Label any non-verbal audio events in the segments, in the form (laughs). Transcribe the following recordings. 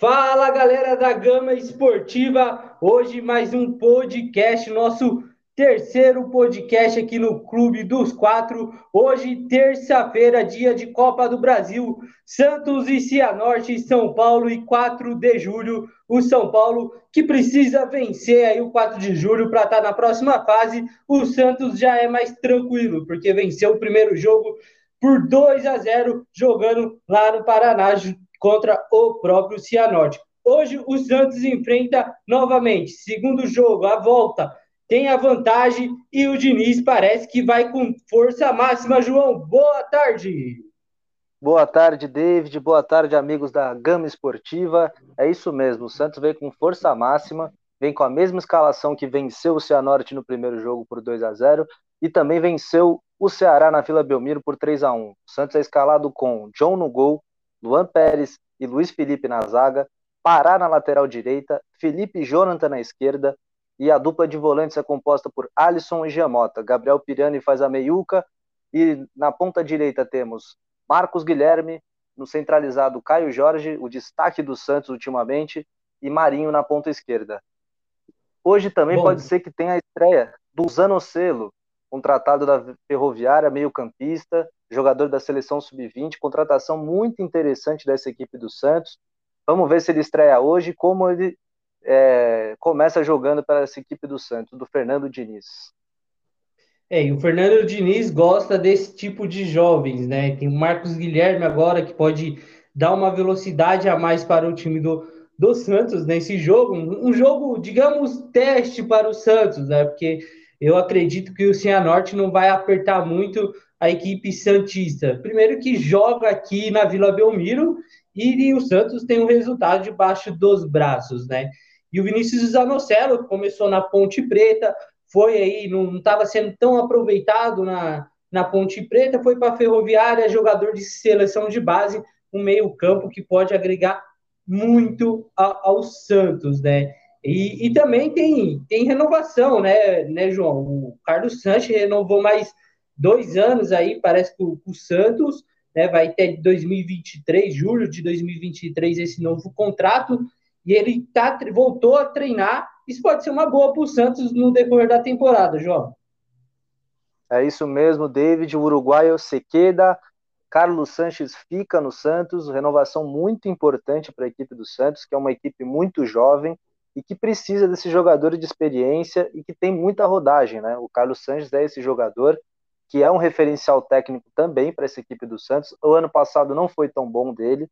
Fala galera da Gama Esportiva, hoje mais um podcast, nosso terceiro podcast aqui no Clube dos Quatro. Hoje, terça-feira, dia de Copa do Brasil, Santos e Cianorte, São Paulo e 4 de julho. O São Paulo que precisa vencer aí o 4 de julho para estar tá na próxima fase. O Santos já é mais tranquilo, porque venceu o primeiro jogo por 2 a 0 jogando lá no Paraná contra o próprio Cianorte. Hoje o Santos enfrenta novamente, segundo jogo, a volta, tem a vantagem e o Diniz parece que vai com força máxima. João, boa tarde. Boa tarde, David. Boa tarde, amigos da Gama Esportiva. É isso mesmo, o Santos veio com força máxima, vem com a mesma escalação que venceu o Cianorte no primeiro jogo por 2 a 0 e também venceu o Ceará na Vila Belmiro por 3 a 1 O Santos é escalado com John no gol, Luan Pérez e Luiz Felipe na zaga, Pará na lateral direita, Felipe e Jonathan na esquerda, e a dupla de volantes é composta por Alisson e Giamota. Gabriel Pirani faz a meiuca, e na ponta direita temos Marcos Guilherme, no centralizado Caio Jorge, o destaque do Santos ultimamente, e Marinho na ponta esquerda. Hoje também Bom. pode ser que tenha a estreia do Zanocelo, contratado da Ferroviária, meio-campista, jogador da seleção sub-20, contratação muito interessante dessa equipe do Santos. Vamos ver se ele estreia hoje, como ele é, começa jogando para essa equipe do Santos, do Fernando Diniz. É, e o Fernando Diniz gosta desse tipo de jovens, né? Tem o Marcos Guilherme agora que pode dar uma velocidade a mais para o time do, do Santos nesse jogo. Um jogo, digamos, teste para o Santos, né? Porque eu acredito que o Cianorte não vai apertar muito a equipe Santista. Primeiro que joga aqui na Vila Belmiro e, o Santos tem um resultado debaixo dos braços, né? E o Vinícius Zanocelo começou na Ponte Preta, foi aí, não estava sendo tão aproveitado na, na Ponte Preta, foi para a Ferroviária, jogador de seleção de base, um meio-campo que pode agregar muito ao Santos, né? E, e, também tem, tem renovação, né, né, João? O Carlos Sanches renovou mais dois anos aí, parece que o, o Santos né, vai ter 2023, julho de 2023, esse novo contrato, e ele tá, voltou a treinar. Isso pode ser uma boa para o Santos no decorrer da temporada, João. É isso mesmo, David. O uruguaio Sequeda, Carlos Sanches fica no Santos, renovação muito importante para a equipe do Santos, que é uma equipe muito jovem e que precisa desse jogador de experiência e que tem muita rodagem, né? O Carlos Sanches é esse jogador que é um referencial técnico também para essa equipe do Santos. O ano passado não foi tão bom dele.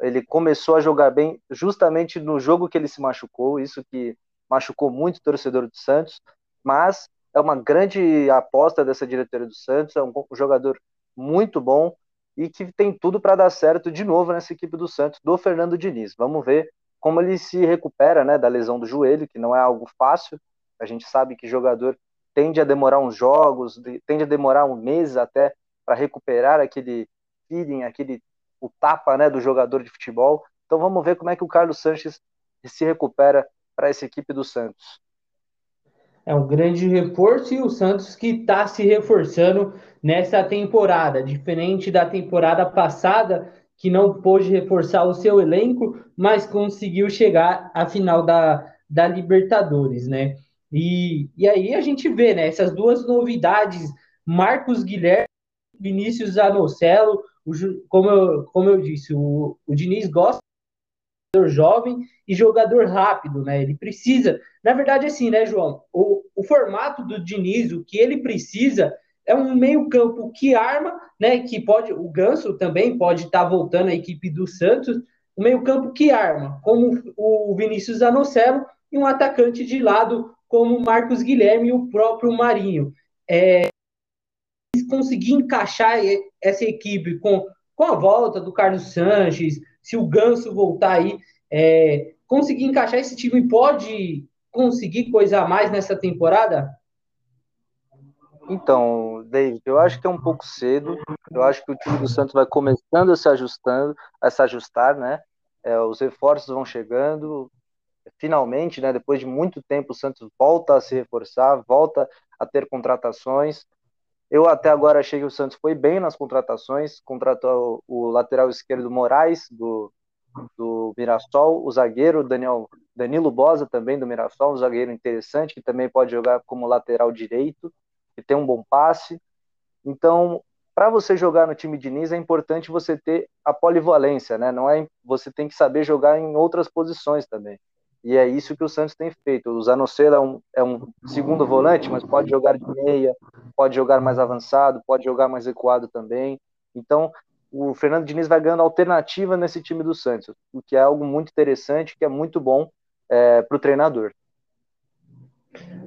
Ele começou a jogar bem justamente no jogo que ele se machucou, isso que machucou muito o torcedor do Santos, mas é uma grande aposta dessa diretoria do Santos, é um jogador muito bom e que tem tudo para dar certo de novo nessa equipe do Santos, do Fernando Diniz. Vamos ver como ele se recupera né, da lesão do joelho, que não é algo fácil. A gente sabe que jogador tende a demorar uns jogos, tende a demorar um mês até para recuperar aquele feeling, aquele o tapa né, do jogador de futebol. Então vamos ver como é que o Carlos Sanches se recupera para essa equipe do Santos. É um grande reforço e o Santos que está se reforçando nessa temporada, diferente da temporada passada, que não pôde reforçar o seu elenco, mas conseguiu chegar à final da, da Libertadores, né? E, e aí a gente vê, né, essas duas novidades, Marcos Guilherme, Vinícius Anocelo, o, como, eu, como eu disse, o, o Diniz gosta de jogador jovem e jogador rápido, né? Ele precisa, na verdade, assim, né, João? O, o formato do Diniz, o que ele precisa é um meio-campo que arma, né? Que pode, o Ganso também pode estar tá voltando à equipe do Santos, um meio-campo que arma, como o Vinícius Anocelo, e um atacante de lado, como o Marcos Guilherme e o próprio Marinho. É, conseguir encaixar essa equipe com, com a volta do Carlos Sanches, se o Ganso voltar aí, é, conseguir encaixar esse time pode conseguir coisa a mais nessa temporada? Então, David, eu acho que é um pouco cedo. Eu acho que o time do Santos vai começando a se ajustando, a se ajustar, né? É, os reforços vão chegando. Finalmente, né? Depois de muito tempo, o Santos volta a se reforçar, volta a ter contratações. Eu até agora achei que o Santos foi bem nas contratações. Contratou o, lateral esquerdo Moraes do do Mirassol, o zagueiro Daniel, Danilo Bosa também do Mirassol, um zagueiro interessante que também pode jogar como lateral direito, tem um bom passe. Então, para você jogar no time de Nis é importante você ter a polivalência, né? Não é você tem que saber jogar em outras posições também. E é isso que o Santos tem feito. O Zanocelo é um, é um segundo volante, mas pode jogar de meia, pode jogar mais avançado, pode jogar mais recuado também. Então, o Fernando Diniz vai ganhando alternativa nesse time do Santos, o que é algo muito interessante, que é muito bom é, para o treinador.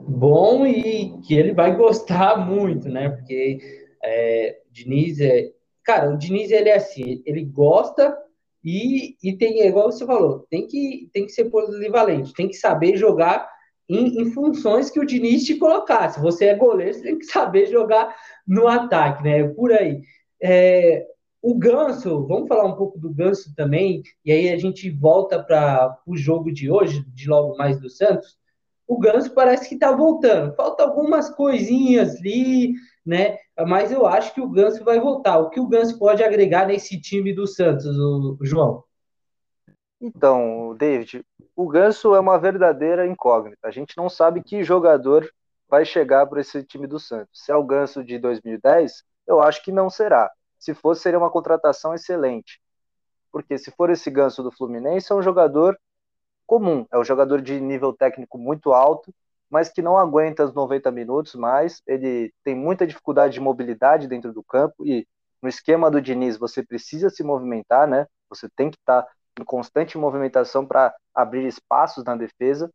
Bom e que ele vai gostar (laughs) muito, né? Porque é, Diniz é. Cara, o Diniz ele é assim, ele gosta e, e tem, igual você falou, tem que, tem que ser polivalente, tem que saber jogar em, em, funções que o Diniz te colocar. Se você é goleiro, você tem que saber jogar no ataque, né? Por aí. É, o Ganso, vamos falar um pouco do Ganso também, e aí a gente volta para o jogo de hoje, de logo mais do Santos. O Ganso parece que está voltando. Falta algumas coisinhas ali, né? Mas eu acho que o Ganso vai voltar. O que o Ganso pode agregar nesse time do Santos, o João? Então, David, o Ganso é uma verdadeira incógnita. A gente não sabe que jogador vai chegar para esse time do Santos. Se é o Ganso de 2010, eu acho que não será. Se fosse, seria uma contratação excelente. Porque se for esse Ganso do Fluminense, é um jogador comum, é um jogador de nível técnico muito alto, mas que não aguenta os 90 minutos mais. Ele tem muita dificuldade de mobilidade dentro do campo e no esquema do Diniz você precisa se movimentar, né? Você tem que estar em constante movimentação para abrir espaços na defesa.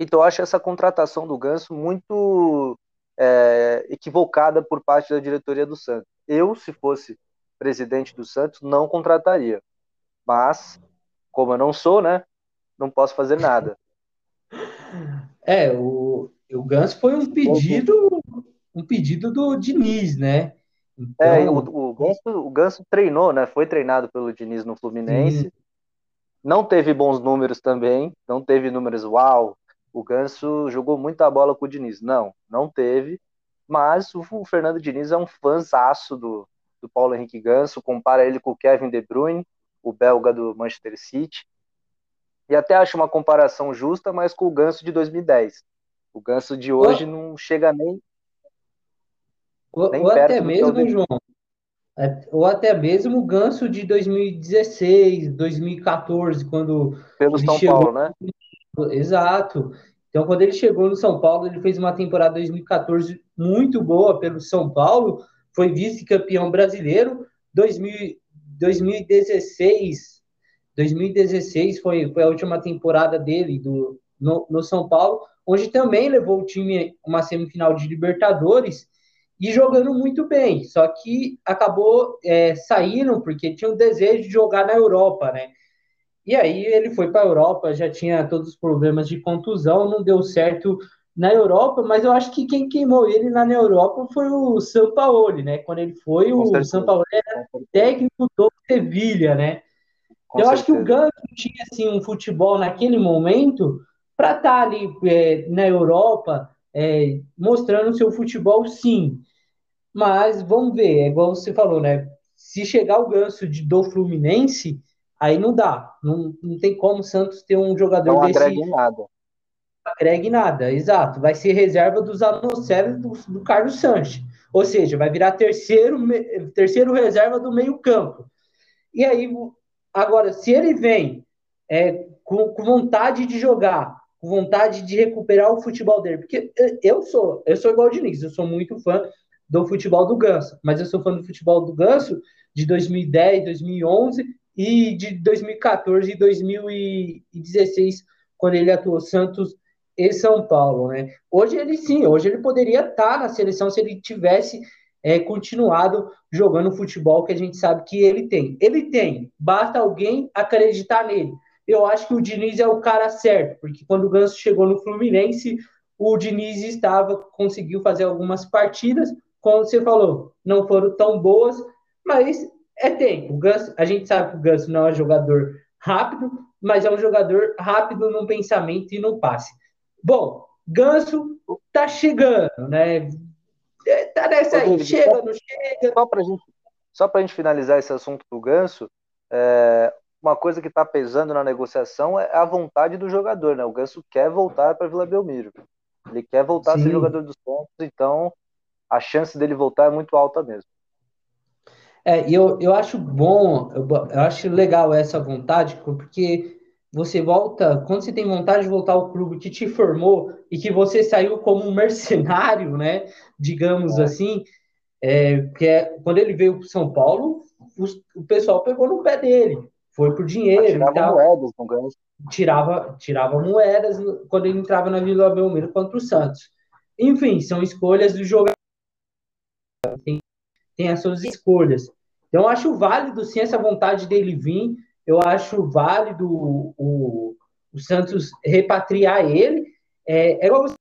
Então eu acho essa contratação do Ganso muito é, equivocada por parte da diretoria do Santos. Eu, se fosse presidente do Santos, não contrataria. Mas, como eu não sou, né? Não posso fazer nada. (laughs) É, o, o Ganso foi um pedido, um pedido do Diniz, né? Então... É, o, o, Ganso, o Ganso treinou, né? Foi treinado pelo Diniz no Fluminense. Sim. Não teve bons números também, não teve números uau. O Ganso jogou muita bola com o Diniz. Não, não teve. Mas o, o Fernando Diniz é um fãzaço do, do Paulo Henrique Ganso, compara ele com o Kevin De Bruyne, o belga do Manchester City. E até acho uma comparação justa, mas com o Ganso de 2010. O Ganso de hoje ou, não chega nem. Ou, nem ou até mesmo, João. É, ou até mesmo o Ganso de 2016, 2014, quando. Pelo São chegou... Paulo, né? Exato. Então, quando ele chegou no São Paulo, ele fez uma temporada 2014 muito boa pelo São Paulo, foi vice-campeão brasileiro. 2000, 2016 2016 foi, foi a última temporada dele do, no, no São Paulo, onde também levou o time uma semifinal de Libertadores e jogando muito bem, só que acabou é, saindo porque tinha um desejo de jogar na Europa, né? E aí ele foi para a Europa, já tinha todos os problemas de contusão, não deu certo na Europa, mas eu acho que quem queimou ele na Europa foi o Sampaoli, né? Quando ele foi, o Sampaoli era técnico do Sevilha, né? Com eu certeza. acho que o Ganso tinha assim, um futebol naquele momento para estar tá ali é, na Europa é, mostrando seu futebol, sim. Mas vamos ver, é igual você falou, né? Se chegar o Ganso de, do Fluminense, aí não dá. Não, não tem como o Santos ter um jogador não desse. Não agregue nada. Não agregue nada, exato. Vai ser reserva dos Anocelo do, do Carlos Sanches. Ou seja, vai virar terceiro, terceiro reserva do meio-campo. E aí Agora, se ele vem é, com, com, vontade de jogar, com vontade de recuperar o futebol dele, porque eu sou, eu sou igual o Diniz, eu sou muito fã do futebol do Ganso, mas eu sou fã do futebol do Ganso de 2010, 2011 e de 2014 e 2016, quando ele atuou Santos e São Paulo, né? Hoje ele sim, hoje ele poderia estar na seleção se ele tivesse é, continuado jogando o futebol que a gente sabe que ele tem. Ele tem, basta alguém acreditar nele. Eu acho que o Diniz é o cara certo, porque quando o Ganso chegou no Fluminense, o Diniz estava, conseguiu fazer algumas partidas, como você falou, não foram tão boas, mas é tempo. O Ganso, a gente sabe que o Ganso não é um jogador rápido, mas é um jogador rápido no pensamento e no passe. Bom, Ganso tá chegando, né? Tá nessa aí, chega, não chega. Só pra gente, só pra gente finalizar esse assunto do Ganso, é, uma coisa que está pesando na negociação é a vontade do jogador, né? O Ganso quer voltar para Vila Belmiro. Ele quer voltar Sim. a ser jogador do Santos, então a chance dele voltar é muito alta mesmo. É, eu, eu acho bom, eu, eu acho legal essa vontade, porque você volta, quando você tem vontade de voltar ao clube que te formou e que você saiu como um mercenário, né? Digamos é. assim, é, que é, quando ele veio para São Paulo, o, o, pessoal pegou no pé dele, foi por dinheiro. Tirava tal, moedas, não ganha. Tirava, tirava moedas quando ele entrava na Vila Belmiro contra o Santos. Enfim, são escolhas do jogador. Tem, tem as suas escolhas. Então, eu acho válido sim essa vontade dele vir eu acho válido o, o Santos repatriar ele. É, é igual você,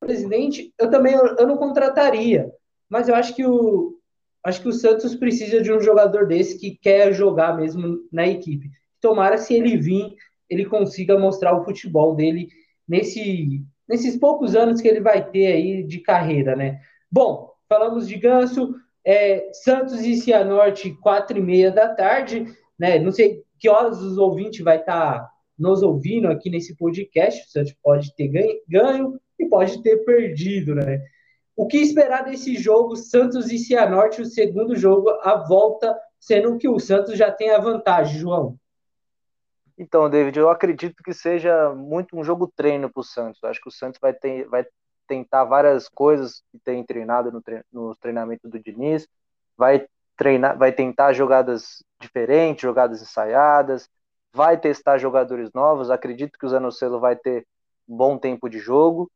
presidente, eu também eu, eu, não contrataria, mas eu acho que o acho que o Santos precisa de um jogador desse que quer jogar mesmo na equipe. Tomara se ele vir, ele consiga mostrar o futebol dele nesse nesses poucos anos que ele vai ter aí de carreira, né? Bom, falamos de Ganso, é, Santos e Cianorte, quatro e meia da tarde né? Não sei que horas os ouvintes vai estar tá nos ouvindo aqui nesse podcast. O Santos pode ter ganho, ganho e pode ter perdido, né? O que esperar desse jogo Santos e Cianorte, o segundo jogo, a volta, sendo que o Santos já tem a vantagem, João? Então, David, eu acredito que seja muito um jogo treino para o Santos. Acho que o Santos vai, ter, vai tentar várias coisas que tem treinado no, tre no treinamento do Diniz, vai treinar, vai tentar jogadas diferentes, jogadas ensaiadas, vai testar jogadores novos. Acredito que o Zanocelo vai ter bom tempo de jogo,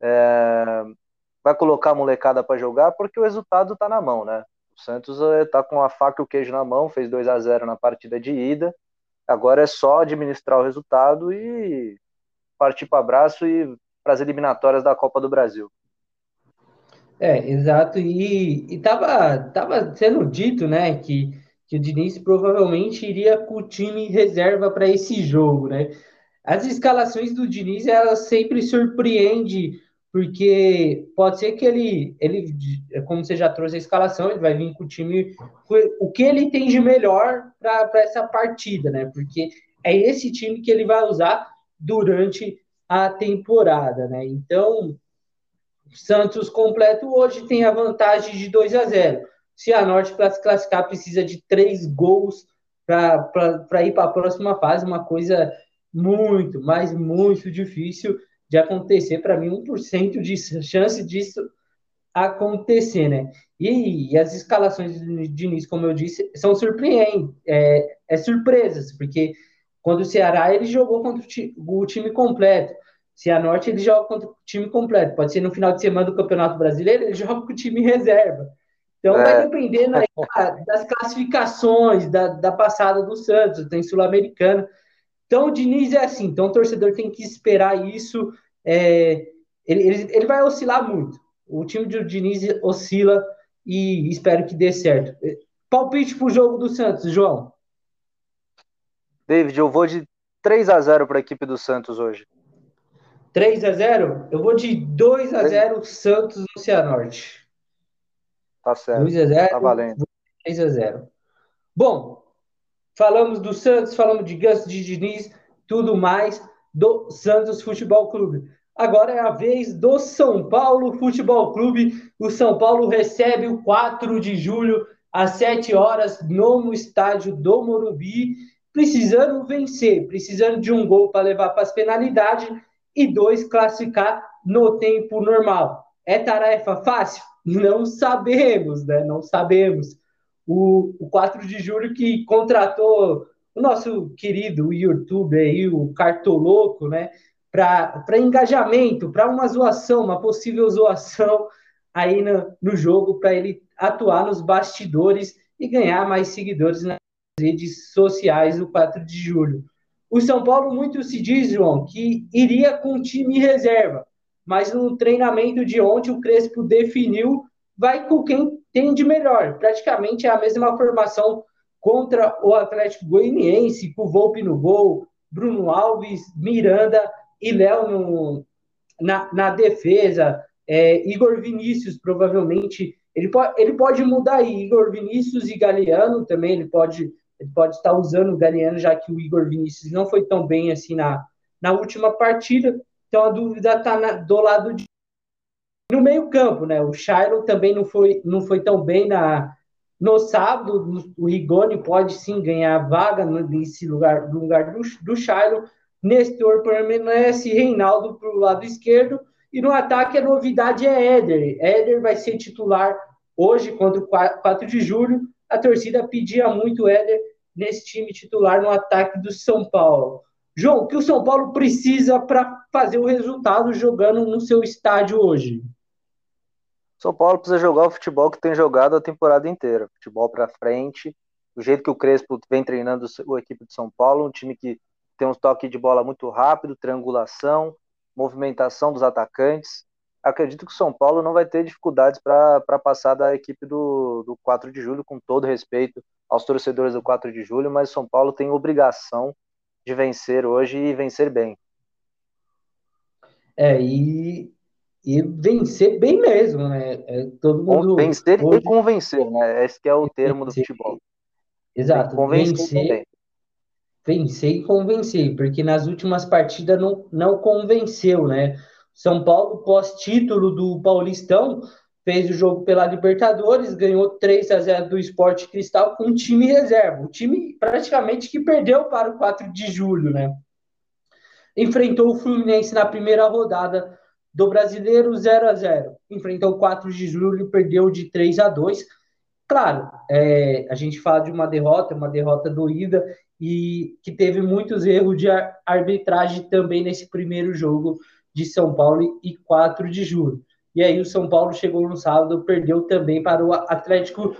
é, vai colocar a molecada para jogar porque o resultado está na mão, né? O Santos está com a faca e o queijo na mão, fez 2 a 0 na partida de ida. Agora é só administrar o resultado e partir para abraço e para as eliminatórias da Copa do Brasil. É, exato. E, e tava, sendo dito, né, que, que o Diniz provavelmente iria com o time reserva para esse jogo, né? As escalações do Diniz, elas sempre surpreende, porque pode ser que ele, ele, como você já trouxe a escalação, ele vai vir com o time, o que ele tem de melhor para essa partida, né? Porque é esse time que ele vai usar durante a temporada, né? Então, Santos completo hoje tem a vantagem de 2 a 0. Se a Norte para se classificar precisa de três gols para ir para a próxima fase, uma coisa muito, mas muito difícil de acontecer. Para mim, 1% de chance disso acontecer, né? E, e, as escalações de início, como eu disse, são surpreendentes, é, é surpresas, porque quando o Ceará ele jogou contra o time completo. Cianorte ele joga contra o time completo. Pode ser no final de semana do Campeonato Brasileiro, ele joga com o time reserva. Então é. vai dependendo aí das classificações da, da passada do Santos, tem Sul-Americana. Então o Diniz é assim, então o torcedor tem que esperar isso. É, ele, ele, ele vai oscilar muito. O time do Diniz oscila e espero que dê certo. Palpite pro jogo do Santos, João. David, eu vou de 3 a 0 para a equipe do Santos hoje. 3 a 0 Eu vou de 2 a 0 Santos no Cianorte. Tá certo. 2 a 0 tá valendo. 3 a 0 Bom, falamos do Santos, falamos de Gus, de Diniz, tudo mais do Santos Futebol Clube. Agora é a vez do São Paulo Futebol Clube. O São Paulo recebe o 4 de julho às 7 horas no estádio do Morumbi, precisando vencer, precisando de um gol para levar para as penalidades e dois, classificar no tempo normal. É tarefa fácil? Não sabemos, né? Não sabemos. O, o 4 de julho que contratou o nosso querido YouTube aí, o Cartoloco, né? Para engajamento, para uma zoação, uma possível zoação aí no, no jogo, para ele atuar nos bastidores e ganhar mais seguidores nas redes sociais no 4 de julho. O São Paulo muito se diz, João, que iria com time reserva, mas no treinamento de ontem o Crespo definiu vai com quem tem de melhor. Praticamente é a mesma formação contra o Atlético Goianiense, com o Volpe no gol, Bruno Alves, Miranda e Léo na, na defesa. É, Igor Vinícius, provavelmente, ele pode, ele pode mudar aí. Igor Vinícius e Galeano também, ele pode ele pode estar usando o Galeano, já que o Igor Vinícius não foi tão bem assim na, na última partida. Então a dúvida está do lado de no meio campo, né? O Shairo também não foi, não foi tão bem na, no sábado. O Rigoni pode sim ganhar vaga nesse lugar, no lugar do, do Shairo. Nestor permanece, Reinaldo para o lado esquerdo. E no ataque a novidade é Éder. Éder vai ser titular hoje contra o 4 de julho. A torcida pedia muito Éder nesse time titular no ataque do São Paulo. João, o que o São Paulo precisa para fazer o resultado jogando no seu estádio hoje? São Paulo precisa jogar o futebol que tem jogado a temporada inteira, futebol para frente, do jeito que o Crespo vem treinando a equipe de São Paulo, um time que tem um toque de bola muito rápido, triangulação, movimentação dos atacantes. Acredito que o São Paulo não vai ter dificuldades para passar da equipe do, do 4 de julho, com todo respeito aos torcedores do 4 de julho, mas São Paulo tem obrigação de vencer hoje e vencer bem. É, e, e vencer bem mesmo, né? É, todo mundo vencer hoje... e convencer, né? Esse é o termo do futebol. Exato, convencer, vencer, vencer e convencer, porque nas últimas partidas não, não convenceu, né? São Paulo, pós-título do Paulistão, fez o jogo pela Libertadores, ganhou 3 a 0 do Esporte Cristal com um time reserva, o time praticamente que perdeu para o 4 de julho, né? Enfrentou o Fluminense na primeira rodada do Brasileiro 0 a 0 Enfrentou o 4 de julho, perdeu de 3 a 2 Claro, é, a gente fala de uma derrota, uma derrota doída, e que teve muitos erros de arbitragem também nesse primeiro jogo de São Paulo e 4 de julho. E aí o São Paulo chegou no sábado, perdeu também para o Atlético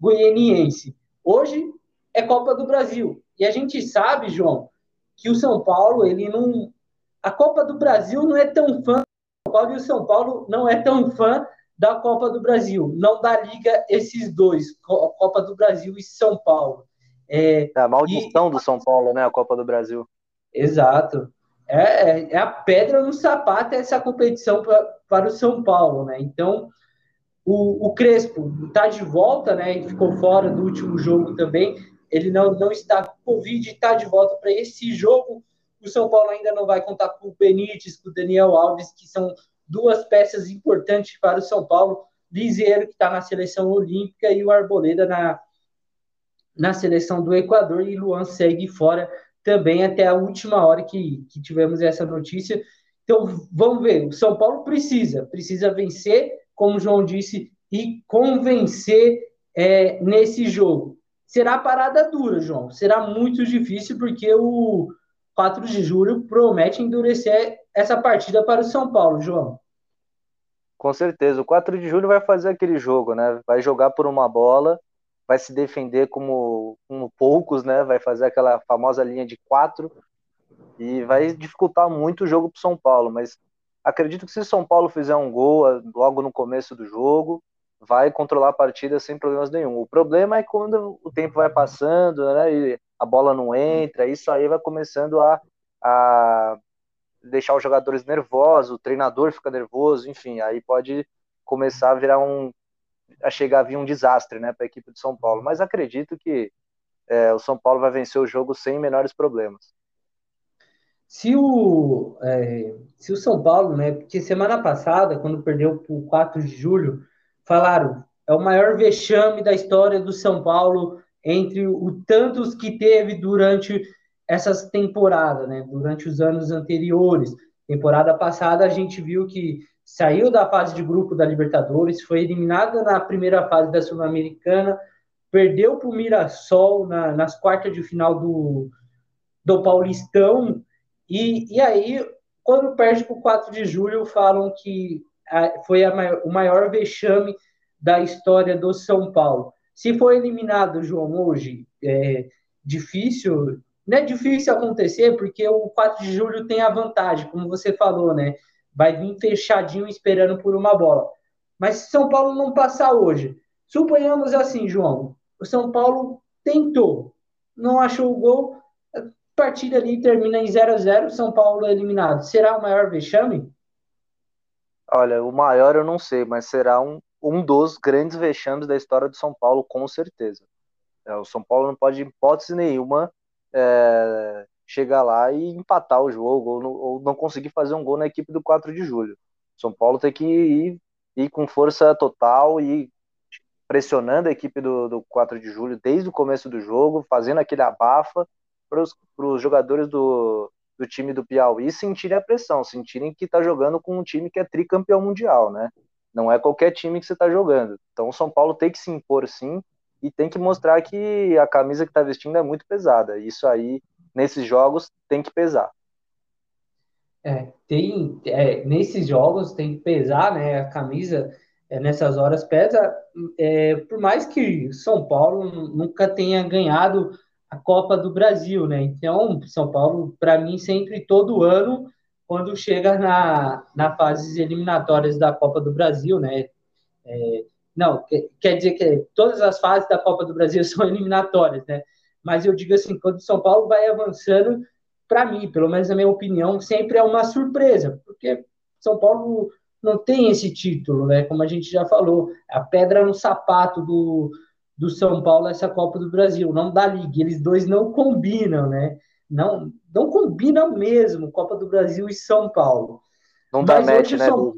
Goianiense. Hoje é Copa do Brasil. E a gente sabe, João, que o São Paulo, ele não. A Copa do Brasil não é tão fã do São Paulo e o São Paulo não é tão fã da Copa do Brasil. Não dá liga esses dois, Copa do Brasil e São Paulo. É, é a maldição e... do São Paulo, né? A Copa do Brasil. Exato. É, é, é a pedra no sapato essa competição pra, para o São Paulo, né? Então, o, o Crespo está de volta, né? E ficou fora do último jogo também. Ele não, não está com Covid, está de volta para esse jogo. O São Paulo ainda não vai contar com o Benítez, com o Daniel Alves, que são duas peças importantes para o São Paulo. Liseiro, que está na seleção olímpica, e o Arboleda na, na seleção do Equador, e Luan segue fora também até a última hora que, que tivemos essa notícia. Então, vamos ver. O São Paulo precisa, precisa vencer, como o João disse, e convencer é, nesse jogo. Será parada dura, João. Será muito difícil, porque o 4 de julho promete endurecer essa partida para o São Paulo, João. Com certeza. O 4 de julho vai fazer aquele jogo, né? Vai jogar por uma bola vai se defender como, como poucos, né? Vai fazer aquela famosa linha de quatro e vai dificultar muito o jogo para São Paulo. Mas acredito que se São Paulo fizer um gol ah, logo no começo do jogo, vai controlar a partida sem problemas nenhum. O problema é quando o tempo vai passando, né? E a bola não entra, isso aí vai começando a, a deixar os jogadores nervosos, o treinador fica nervoso, enfim, aí pode começar a virar um chegar a vir um desastre né, para a equipe de São Paulo. Mas acredito que é, o São Paulo vai vencer o jogo sem menores problemas. Se o, é, se o São Paulo, né? Porque semana passada, quando perdeu por 4 de julho, falaram é o maior vexame da história do São Paulo entre o tantos que teve durante essas temporadas, né? Durante os anos anteriores. Temporada passada a gente viu que saiu da fase de grupo da Libertadores, foi eliminada na primeira fase da Sul-Americana, perdeu para o Mirassol na, nas quartas de final do, do Paulistão, e, e aí, quando perde para o 4 de julho, falam que a, foi a maior, o maior vexame da história do São Paulo. Se for eliminado, João, hoje, é difícil, não é difícil acontecer, porque o 4 de julho tem a vantagem, como você falou, né? Vai vir fechadinho esperando por uma bola. Mas se São Paulo não passar hoje, suponhamos assim, João, o São Paulo tentou, não achou o gol, a partida ali termina em 0 a 0 São Paulo é eliminado. Será o maior vexame? Olha, o maior eu não sei, mas será um, um dos grandes vexames da história do São Paulo, com certeza. É, o São Paulo não pode, em hipótese nenhuma, é, chegar lá e empatar o jogo ou não, ou não, conseguir fazer um gol na equipe do 4 de julho. São Paulo tem que ir, ir com força total e pressionando a equipe do, do 4 de julho desde o começo do jogo, fazendo aquele abafa para os jogadores do, do time do Piauí sentirem a pressão, sentirem que está jogando com um time que é tricampeão mundial, né? Não é qualquer time que você está jogando. Então o São Paulo tem que se impor sim e tem que mostrar que a camisa que está vestindo é muito pesada. Isso aí, nesses jogos, tem que pesar. É, tem, é, nesses jogos tem que pesar, né? A camisa é, nessas horas pesa. É, por mais que São Paulo nunca tenha ganhado a Copa do Brasil, né? Então, São Paulo, para mim, sempre, todo ano, quando chega na, na fases eliminatórias da Copa do Brasil, né? É, não, quer dizer que todas as fases da Copa do Brasil (laughs) são eliminatórias, né? Mas eu digo assim, quando São Paulo vai avançando, para mim, pelo menos na minha opinião, sempre é uma surpresa, porque São Paulo não tem esse título, né? Como a gente já falou, a pedra no sapato do, do São Paulo essa Copa do Brasil, não da Liga. Eles dois não combinam, né? Não, não combinam mesmo Copa do Brasil e São Paulo. Não dá Mas match, né? São...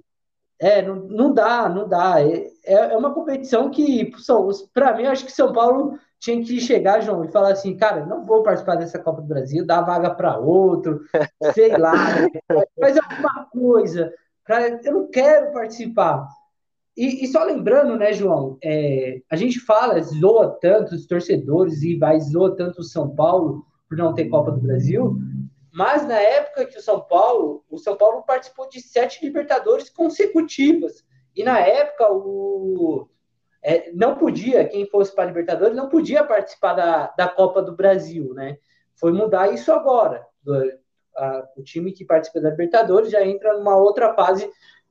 É, não, não dá, não dá. É, é uma competição que, para mim, acho que São Paulo tinha que chegar, João, e falar assim, cara, não vou participar dessa Copa do Brasil, dá vaga para outro, (laughs) sei lá, faz alguma coisa. Cara, eu não quero participar. E, e, só lembrando, né, João, é, a gente fala, zoa tanto os torcedores e vai zoa tanto o São Paulo por não ter Copa do Brasil, mas na época que o São Paulo, o São Paulo participou de sete Libertadores consecutivas. E na época o é, não podia, quem fosse para a Libertadores, não podia participar da, da Copa do Brasil, né? Foi mudar isso agora. A, o time que participa da Libertadores já entra numa outra fase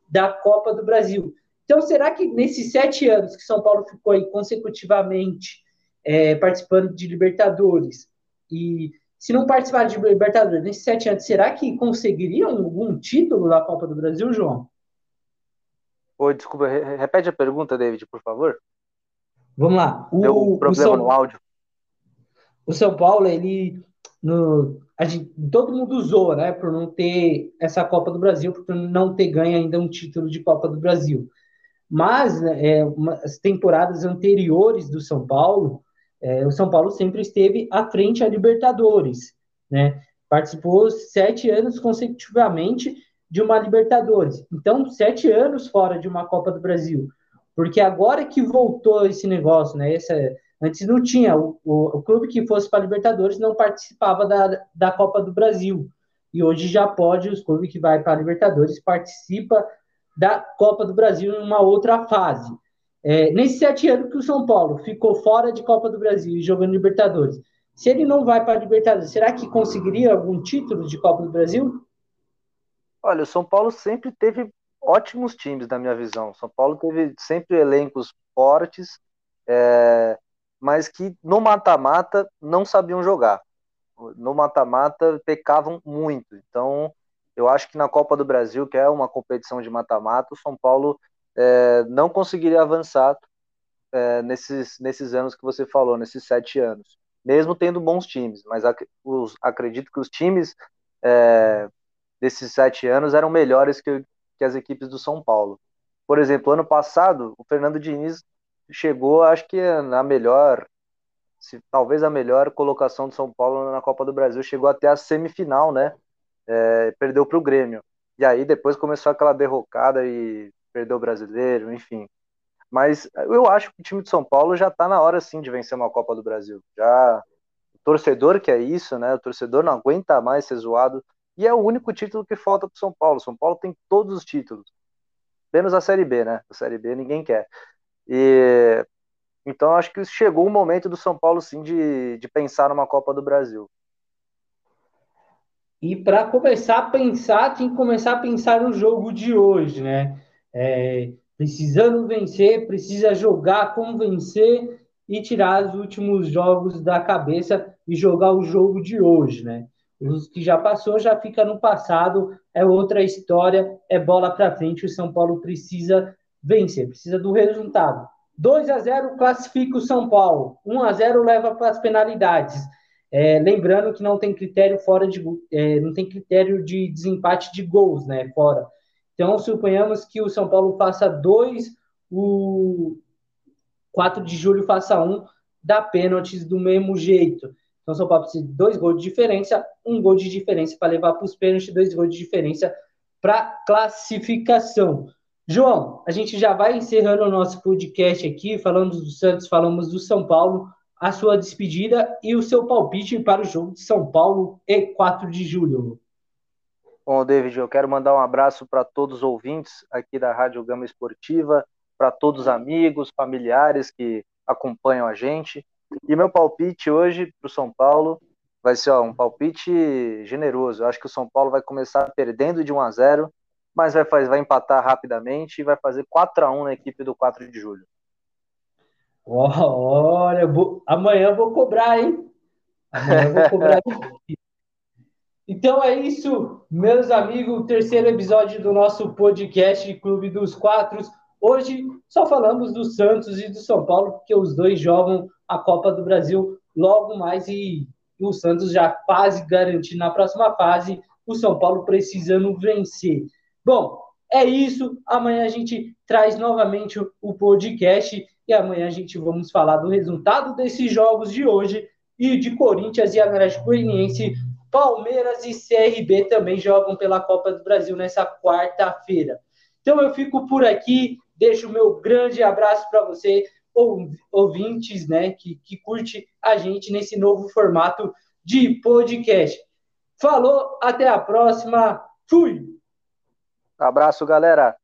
da Copa do Brasil. Então, será que nesses sete anos que São Paulo ficou aí consecutivamente é, participando de Libertadores, e se não participar de Libertadores nesses sete anos, será que conseguiriam algum título da Copa do Brasil, João? Oi, desculpa, repete a pergunta, David, por favor. Vamos lá. O, Deu problema São, no áudio. O São Paulo, ele. No, gente, todo mundo zoa, né, por não ter essa Copa do Brasil, por não ter ganho ainda um título de Copa do Brasil. Mas é, uma, as temporadas anteriores do São Paulo, é, o São Paulo sempre esteve à frente a Libertadores, né? Participou sete anos consecutivamente de uma Libertadores. Então, sete anos fora de uma Copa do Brasil. Porque agora que voltou esse negócio, né? Esse, antes não tinha. O, o, o clube que fosse para Libertadores não participava da, da Copa do Brasil. E hoje já pode, os clubes que vai para Libertadores participa da Copa do Brasil em uma outra fase. É, nesses sete anos que o São Paulo ficou fora de Copa do Brasil e jogando Libertadores, se ele não vai para a Libertadores, será que conseguiria algum título de Copa do Brasil? Olha, o São Paulo sempre teve ótimos times, na minha visão. São Paulo teve sempre elencos fortes, é, mas que no mata-mata não sabiam jogar. No mata-mata pecavam muito. Então, eu acho que na Copa do Brasil, que é uma competição de mata-mata, o São Paulo é, não conseguiria avançar é, nesses, nesses anos que você falou, nesses sete anos, mesmo tendo bons times. Mas ac os, acredito que os times é, desses sete anos eram melhores que, que as equipes do São Paulo. Por exemplo, ano passado, o Fernando Diniz chegou, acho que na melhor, se, talvez a melhor colocação do São Paulo na Copa do Brasil, chegou até a semifinal, né? é, perdeu para o Grêmio. E aí depois começou aquela derrocada e perdeu o brasileiro, enfim. Mas eu acho que o time de São Paulo já está na hora sim de vencer uma Copa do Brasil. Já o torcedor que é isso, né? O torcedor não aguenta mais ser zoado. E é o único título que falta para São Paulo. São Paulo tem todos os títulos, menos a Série B, né? A Série B ninguém quer. E então acho que chegou o momento do São Paulo sim de, de pensar numa Copa do Brasil. E para começar a pensar, tem que começar a pensar no jogo de hoje, né? É, precisando vencer, precisa jogar como vencer e tirar os últimos jogos da cabeça e jogar o jogo de hoje, né? Os que já passou já fica no passado, é outra história, é bola para frente. O São Paulo precisa vencer, precisa do resultado. 2 a 0 classifica o São Paulo. 1 a 0 leva para as penalidades. É, lembrando que não tem critério fora de é, não tem critério de desempate de gols, né? Fora. Então suponhamos que o São Paulo faça dois, o 4 de julho faça um, dá pênaltis do mesmo jeito. Então, São Paulo precisa de dois gols de diferença, um gol de diferença para levar para os pênaltis, dois gols de diferença para classificação. João, a gente já vai encerrando o nosso podcast aqui, falando do Santos, falamos do São Paulo, a sua despedida e o seu palpite para o jogo de São Paulo e 4 de julho. Bom, David, eu quero mandar um abraço para todos os ouvintes aqui da Rádio Gama Esportiva, para todos os amigos, familiares que acompanham a gente. E meu palpite hoje para o São Paulo vai ser ó, um palpite generoso. Eu acho que o São Paulo vai começar perdendo de 1 a 0, mas vai, fazer, vai empatar rapidamente e vai fazer 4 a 1 na equipe do 4 de julho. Olha, vou, amanhã vou cobrar, hein? Amanhã eu vou cobrar. (laughs) então é isso, meus amigos. Terceiro episódio do nosso podcast Clube dos Quatro. Hoje só falamos do Santos e do São Paulo, porque os dois jogam a Copa do Brasil logo mais e o Santos já quase garantindo na próxima fase, o São Paulo precisando vencer. Bom, é isso. Amanhã a gente traz novamente o podcast e amanhã a gente vamos falar do resultado desses jogos de hoje e de Corinthians e Atlético Goianiense. Palmeiras e CRB também jogam pela Copa do Brasil nessa quarta-feira. Então eu fico por aqui, deixo o meu grande abraço para você ouvintes, né, que, que curte a gente nesse novo formato de podcast. Falou, até a próxima. Fui! Abraço, galera.